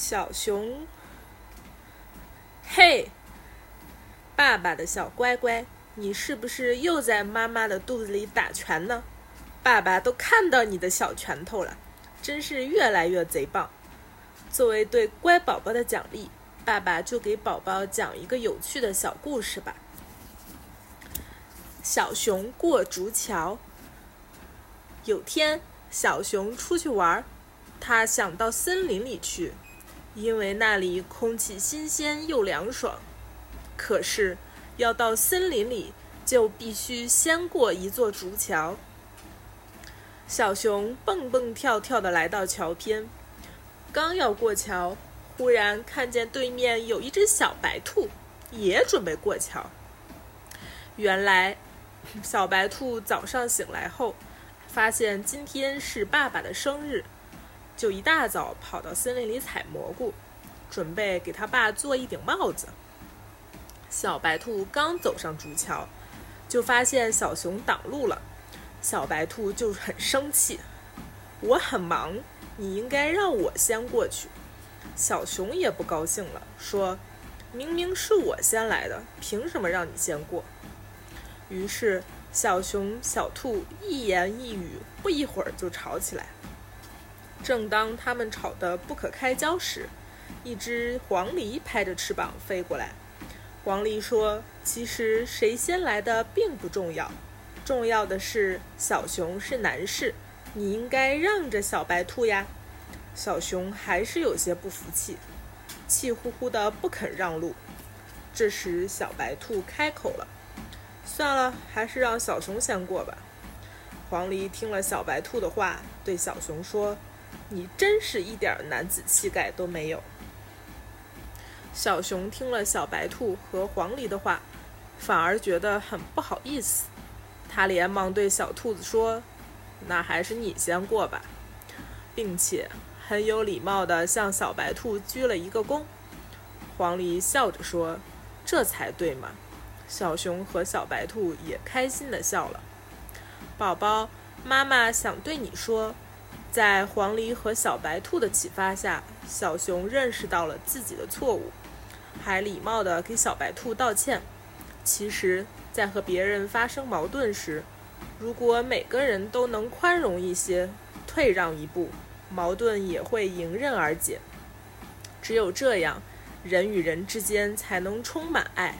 小熊，嘿，爸爸的小乖乖，你是不是又在妈妈的肚子里打拳呢？爸爸都看到你的小拳头了，真是越来越贼棒。作为对乖宝宝的奖励，爸爸就给宝宝讲一个有趣的小故事吧。小熊过竹桥。有天，小熊出去玩，他想到森林里去。因为那里空气新鲜又凉爽，可是要到森林里就必须先过一座竹桥。小熊蹦蹦跳跳地来到桥边，刚要过桥，忽然看见对面有一只小白兔，也准备过桥。原来，小白兔早上醒来后，发现今天是爸爸的生日。就一大早跑到森林里采蘑菇，准备给他爸做一顶帽子。小白兔刚走上竹桥，就发现小熊挡路了。小白兔就很生气：“我很忙，你应该让我先过去。”小熊也不高兴了，说：“明明是我先来的，凭什么让你先过？”于是小熊、小兔一言一语，不一会儿就吵起来。正当他们吵得不可开交时，一只黄鹂拍着翅膀飞过来。黄鹂说：“其实谁先来的并不重要，重要的是小熊是男士，你应该让着小白兔呀。”小熊还是有些不服气，气呼呼的不肯让路。这时，小白兔开口了：“算了，还是让小熊先过吧。”黄鹂听了小白兔的话，对小熊说。你真是一点男子气概都没有。小熊听了小白兔和黄鹂的话，反而觉得很不好意思。他连忙对小兔子说：“那还是你先过吧。”并且很有礼貌地向小白兔鞠了一个躬。黄鹂笑着说：“这才对嘛。”小熊和小白兔也开心地笑了。宝宝，妈妈想对你说。在黄鹂和小白兔的启发下，小熊认识到了自己的错误，还礼貌地给小白兔道歉。其实，在和别人发生矛盾时，如果每个人都能宽容一些，退让一步，矛盾也会迎刃而解。只有这样，人与人之间才能充满爱。